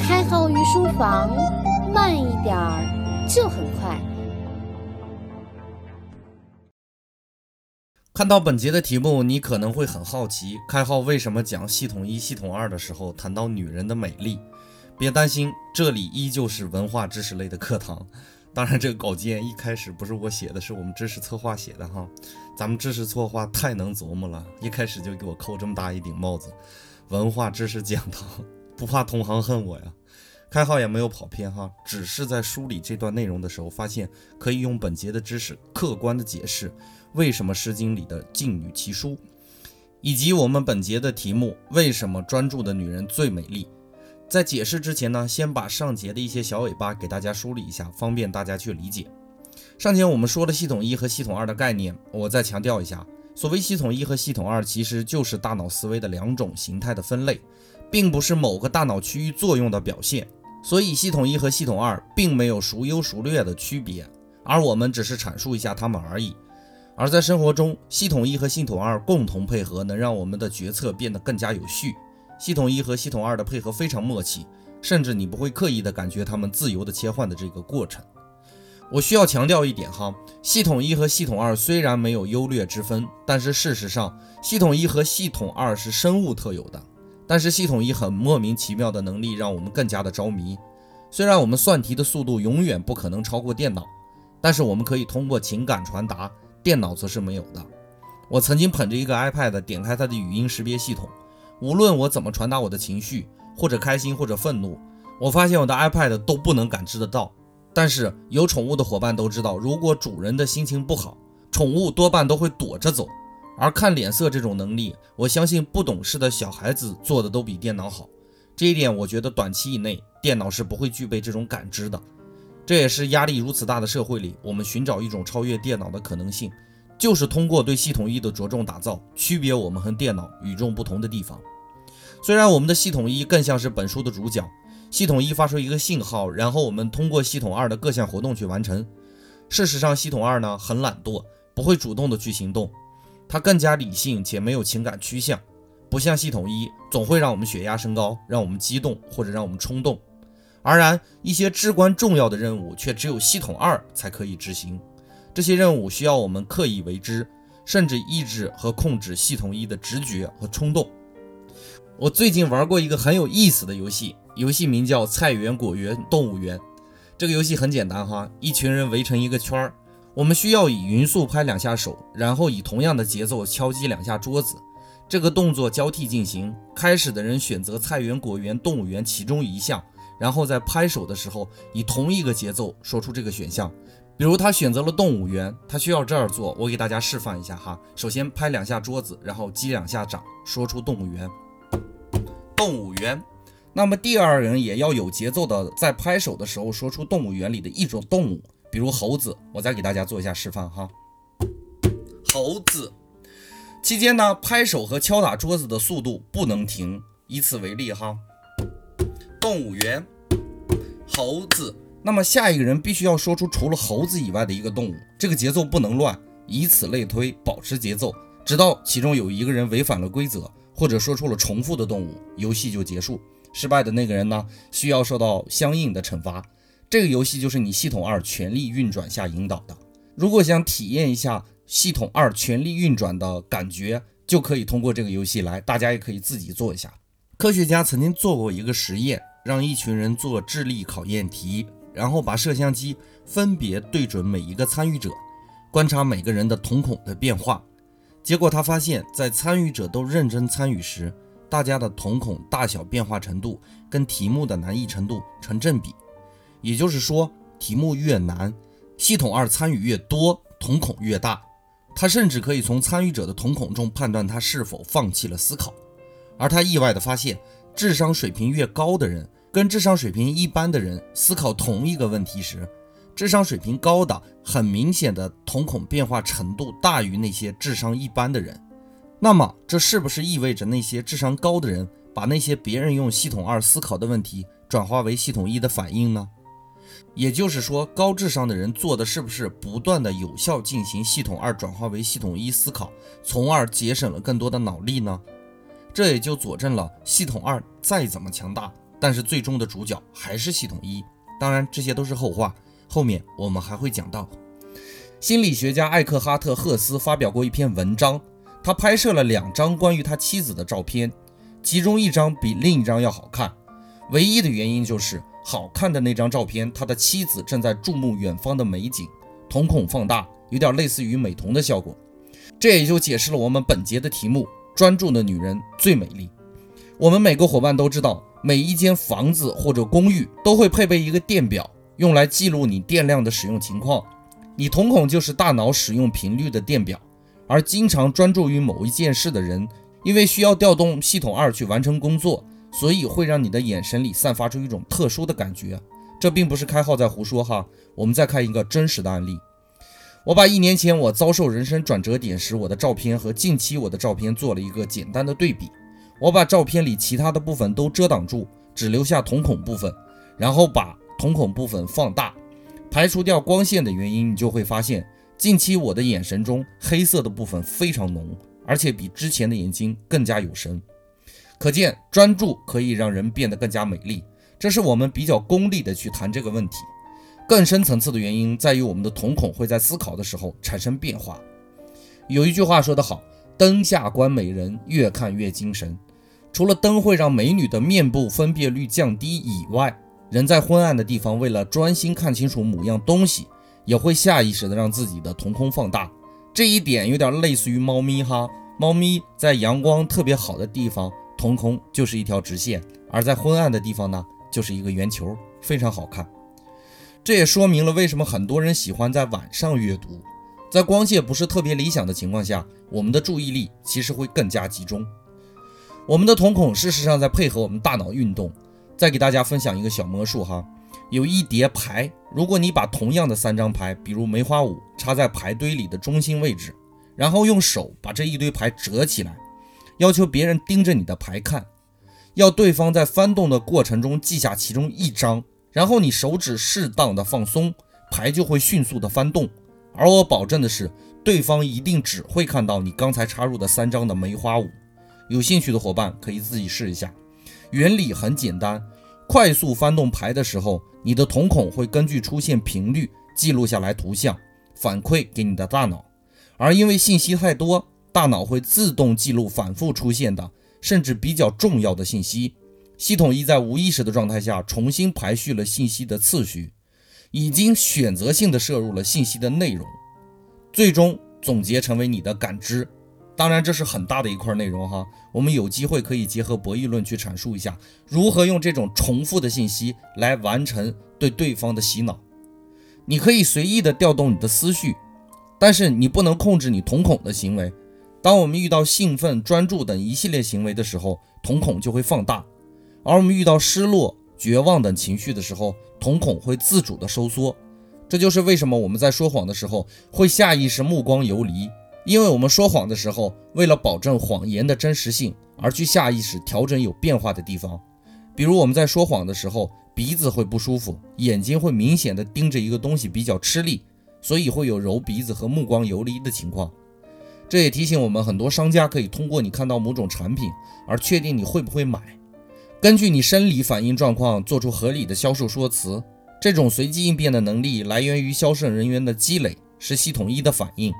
开号御书房，慢一点儿就很快。看到本节的题目，你可能会很好奇，开号为什么讲系统一、系统二的时候谈到女人的美丽？别担心，这里依旧是文化知识类的课堂。当然，这个稿件一开始不是我写的，是我们知识策划写的哈。咱们知识策划太能琢磨了，一开始就给我扣这么大一顶帽子。文化知识讲堂，不怕同行恨我呀。开号也没有跑偏哈，只是在梳理这段内容的时候，发现可以用本节的知识客观的解释为什么《诗经》里的静女奇书，以及我们本节的题目为什么专注的女人最美丽。在解释之前呢，先把上节的一些小尾巴给大家梳理一下，方便大家去理解。上节我们说了系统一和系统二的概念，我再强调一下，所谓系统一和系统二，其实就是大脑思维的两种形态的分类，并不是某个大脑区域作用的表现。所以系统一和系统二并没有孰优孰劣的区别，而我们只是阐述一下它们而已。而在生活中，系统一和系统二共同配合，能让我们的决策变得更加有序。系统一和系统二的配合非常默契，甚至你不会刻意的感觉它们自由的切换的这个过程。我需要强调一点哈，系统一和系统二虽然没有优劣之分，但是事实上，系统一和系统二是生物特有的。但是系统以很莫名其妙的能力让我们更加的着迷。虽然我们算题的速度永远不可能超过电脑，但是我们可以通过情感传达，电脑则是没有的。我曾经捧着一个 iPad，点开它的语音识别系统。无论我怎么传达我的情绪，或者开心，或者愤怒，我发现我的 iPad 都不能感知得到。但是有宠物的伙伴都知道，如果主人的心情不好，宠物多半都会躲着走。而看脸色这种能力，我相信不懂事的小孩子做的都比电脑好。这一点，我觉得短期以内电脑是不会具备这种感知的。这也是压力如此大的社会里，我们寻找一种超越电脑的可能性，就是通过对系统一的着重打造，区别我们和电脑与众不同的地方。虽然我们的系统一更像是本书的主角，系统一发出一个信号，然后我们通过系统二的各项活动去完成。事实上，系统二呢很懒惰，不会主动的去行动，它更加理性且没有情感趋向，不像系统一总会让我们血压升高，让我们激动或者让我们冲动。而然，一些至关重要的任务却只有系统二才可以执行，这些任务需要我们刻意为之，甚至抑制和控制系统一的直觉和冲动。我最近玩过一个很有意思的游戏，游戏名叫《菜园、果园、动物园》。这个游戏很简单哈，一群人围成一个圈儿，我们需要以匀速拍两下手，然后以同样的节奏敲击两下桌子，这个动作交替进行。开始的人选择菜园、果园、动物园其中一项，然后在拍手的时候以同一个节奏说出这个选项。比如他选择了动物园，他需要这样做，我给大家示范一下哈。首先拍两下桌子，然后击两下掌，说出动物园。动物园，那么第二人也要有节奏的在拍手的时候说出动物园里的一种动物，比如猴子。我再给大家做一下示范哈。猴子，期间呢，拍手和敲打桌子的速度不能停。以此为例哈。动物园，猴子。那么下一个人必须要说出除了猴子以外的一个动物，这个节奏不能乱，以此类推，保持节奏，直到其中有一个人违反了规则。或者说出了重复的动物，游戏就结束。失败的那个人呢，需要受到相应的惩罚。这个游戏就是你系统二全力运转下引导的。如果想体验一下系统二全力运转的感觉，就可以通过这个游戏来。大家也可以自己做一下。科学家曾经做过一个实验，让一群人做智力考验题，然后把摄像机分别对准每一个参与者，观察每个人的瞳孔的变化。结果他发现，在参与者都认真参与时，大家的瞳孔大小变化程度跟题目的难易程度成正比。也就是说，题目越难，系统二参与越多，瞳孔越大。他甚至可以从参与者的瞳孔中判断他是否放弃了思考。而他意外地发现，智商水平越高的人，跟智商水平一般的人思考同一个问题时，智商水平高的，很明显的瞳孔变化程度大于那些智商一般的人。那么，这是不是意味着那些智商高的人把那些别人用系统二思考的问题转化为系统一的反应呢？也就是说，高智商的人做的是不是不断的有效进行系统二转化为系统一思考，从而节省了更多的脑力呢？这也就佐证了系统二再怎么强大，但是最终的主角还是系统一。当然，这些都是后话，后面我们还会讲到。心理学家艾克哈特·赫斯发表过一篇文章，他拍摄了两张关于他妻子的照片，其中一张比另一张要好看，唯一的原因就是好看的那张照片，他的妻子正在注目远方的美景，瞳孔放大，有点类似于美瞳的效果。这也就解释了我们本节的题目：专注的女人最美丽。我们每个伙伴都知道，每一间房子或者公寓都会配备一个电表，用来记录你电量的使用情况。你瞳孔就是大脑使用频率的电表，而经常专注于某一件事的人，因为需要调动系统二去完成工作，所以会让你的眼神里散发出一种特殊的感觉。这并不是开号在胡说哈，我们再看一个真实的案例。我把一年前我遭受人生转折点时我的照片和近期我的照片做了一个简单的对比。我把照片里其他的部分都遮挡住，只留下瞳孔部分，然后把瞳孔部分放大。排除掉光线的原因，你就会发现，近期我的眼神中黑色的部分非常浓，而且比之前的眼睛更加有神。可见专注可以让人变得更加美丽。这是我们比较功利的去谈这个问题。更深层次的原因在于我们的瞳孔会在思考的时候产生变化。有一句话说得好：“灯下观美人，越看越精神。”除了灯会让美女的面部分辨率降低以外，人在昏暗的地方，为了专心看清楚某样东西，也会下意识的让自己的瞳孔放大。这一点有点类似于猫咪哈，猫咪在阳光特别好的地方，瞳孔就是一条直线；而在昏暗的地方呢，就是一个圆球，非常好看。这也说明了为什么很多人喜欢在晚上阅读，在光线不是特别理想的情况下，我们的注意力其实会更加集中。我们的瞳孔事实上在配合我们大脑运动。再给大家分享一个小魔术哈，有一叠牌，如果你把同样的三张牌，比如梅花五，插在牌堆里的中心位置，然后用手把这一堆牌折起来，要求别人盯着你的牌看，要对方在翻动的过程中记下其中一张，然后你手指适当的放松，牌就会迅速的翻动。而我保证的是，对方一定只会看到你刚才插入的三张的梅花五。有兴趣的伙伴可以自己试一下。原理很简单，快速翻动牌的时候，你的瞳孔会根据出现频率记录下来图像，反馈给你的大脑。而因为信息太多，大脑会自动记录反复出现的，甚至比较重要的信息。系统一在无意识的状态下重新排序了信息的次序，已经选择性的摄入了信息的内容，最终总结成为你的感知。当然，这是很大的一块内容哈。我们有机会可以结合博弈论去阐述一下，如何用这种重复的信息来完成对对方的洗脑。你可以随意的调动你的思绪，但是你不能控制你瞳孔的行为。当我们遇到兴奋、专注等一系列行为的时候，瞳孔就会放大；而我们遇到失落、绝望等情绪的时候，瞳孔会自主的收缩。这就是为什么我们在说谎的时候会下意识目光游离。因为我们说谎的时候，为了保证谎言的真实性，而去下意识调整有变化的地方。比如我们在说谎的时候，鼻子会不舒服，眼睛会明显的盯着一个东西比较吃力，所以会有揉鼻子和目光游离的情况。这也提醒我们，很多商家可以通过你看到某种产品而确定你会不会买，根据你生理反应状况做出合理的销售说辞。这种随机应变的能力来源于销售人员的积累，是系统一的反应。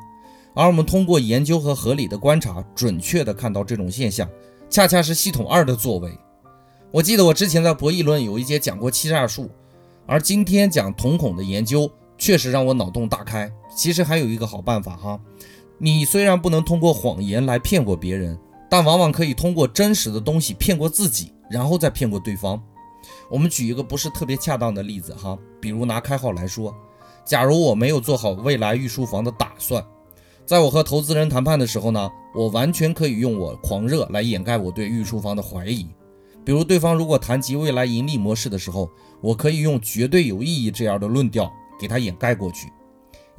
而我们通过研究和合理的观察，准确地看到这种现象，恰恰是系统二的作为。我记得我之前在博弈论有一节讲过欺诈术，而今天讲瞳孔的研究，确实让我脑洞大开。其实还有一个好办法哈，你虽然不能通过谎言来骗过别人，但往往可以通过真实的东西骗过自己，然后再骗过对方。我们举一个不是特别恰当的例子哈，比如拿开号来说，假如我没有做好未来预书房的打算。在我和投资人谈判的时候呢，我完全可以用我狂热来掩盖我对预书房的怀疑。比如，对方如果谈及未来盈利模式的时候，我可以用绝对有意义这样的论调给他掩盖过去。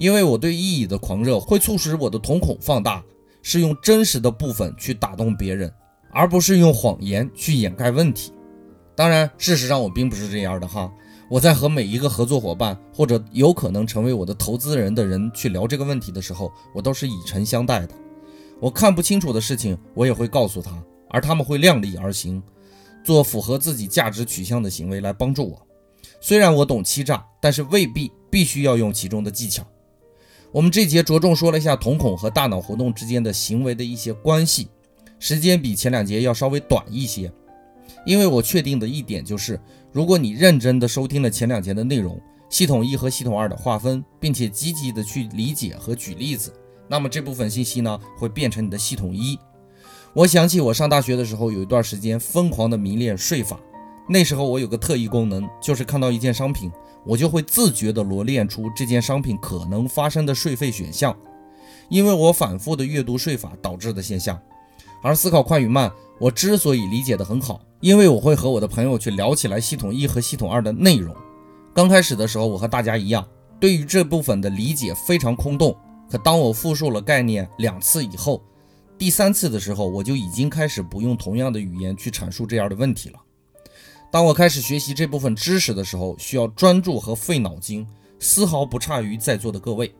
因为我对意义的狂热会促使我的瞳孔放大，是用真实的部分去打动别人，而不是用谎言去掩盖问题。当然，事实上我并不是这样的哈。我在和每一个合作伙伴或者有可能成为我的投资人的人去聊这个问题的时候，我都是以诚相待的。我看不清楚的事情，我也会告诉他，而他们会量力而行。做符合自己价值取向的行为来帮助我。虽然我懂欺诈，但是未必必须要用其中的技巧。我们这节着重说了一下瞳孔和大脑活动之间的行为的一些关系，时间比前两节要稍微短一些。因为我确定的一点就是，如果你认真的收听了前两节的内容，系统一和系统二的划分，并且积极的去理解和举例子，那么这部分信息呢会变成你的系统一。我想起我上大学的时候，有一段时间疯狂的迷恋税法，那时候我有个特异功能，就是看到一件商品，我就会自觉的罗列出这件商品可能发生的税费选项，因为我反复的阅读税法导致的现象。而思考快与慢，我之所以理解的很好。因为我会和我的朋友去聊起来系统一和系统二的内容。刚开始的时候，我和大家一样，对于这部分的理解非常空洞。可当我复述了概念两次以后，第三次的时候，我就已经开始不用同样的语言去阐述这样的问题了。当我开始学习这部分知识的时候，需要专注和费脑筋，丝毫不差于在座的各位。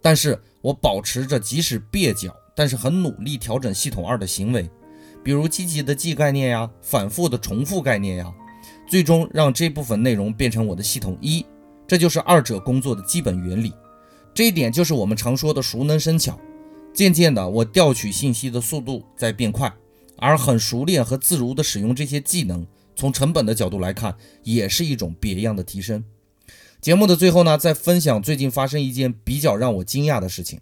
但是我保持着即使蹩脚，但是很努力调整系统二的行为。比如积极的记概念呀，反复的重复概念呀，最终让这部分内容变成我的系统一，这就是二者工作的基本原理。这一点就是我们常说的熟能生巧。渐渐的，我调取信息的速度在变快，而很熟练和自如的使用这些技能，从成本的角度来看，也是一种别样的提升。节目的最后呢，再分享最近发生一件比较让我惊讶的事情。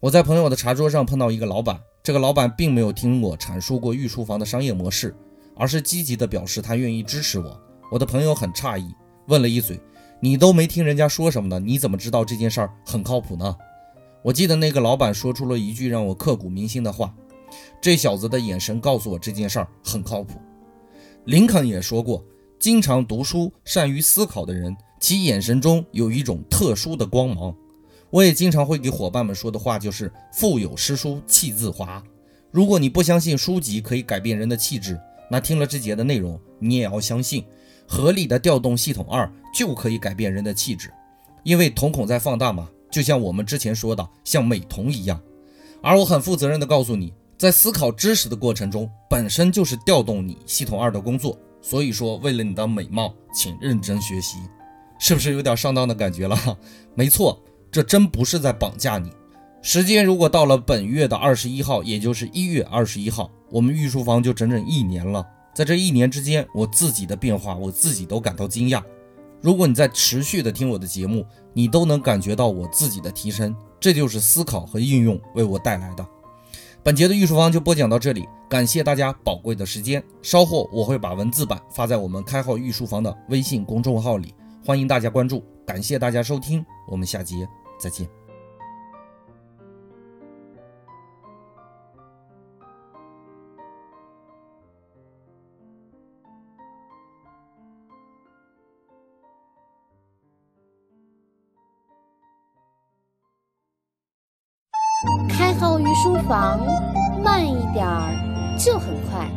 我在朋友的茶桌上碰到一个老板。这个老板并没有听我阐述过御书房的商业模式，而是积极的表示他愿意支持我。我的朋友很诧异，问了一嘴：“你都没听人家说什么呢？你怎么知道这件事儿很靠谱呢？”我记得那个老板说出了一句让我刻骨铭心的话：“这小子的眼神告诉我这件事儿很靠谱。”林肯也说过：“经常读书、善于思考的人，其眼神中有一种特殊的光芒。”我也经常会给伙伴们说的话就是“腹有诗书气自华”。如果你不相信书籍可以改变人的气质，那听了这节的内容，你也要相信，合理的调动系统二就可以改变人的气质。因为瞳孔在放大嘛，就像我们之前说的，像美瞳一样。而我很负责任的告诉你，在思考知识的过程中，本身就是调动你系统二的工作。所以说，为了你的美貌，请认真学习，是不是有点上当的感觉了？没错。这真不是在绑架你。时间如果到了本月的二十一号，也就是一月二十一号，我们御书房就整整一年了。在这一年之间，我自己的变化，我自己都感到惊讶。如果你在持续的听我的节目，你都能感觉到我自己的提升，这就是思考和应用为我带来的。本节的御书房就播讲到这里，感谢大家宝贵的时间。稍后我会把文字版发在我们开号御书房的微信公众号里，欢迎大家关注。感谢大家收听，我们下节。再见。房，慢一点儿就很快。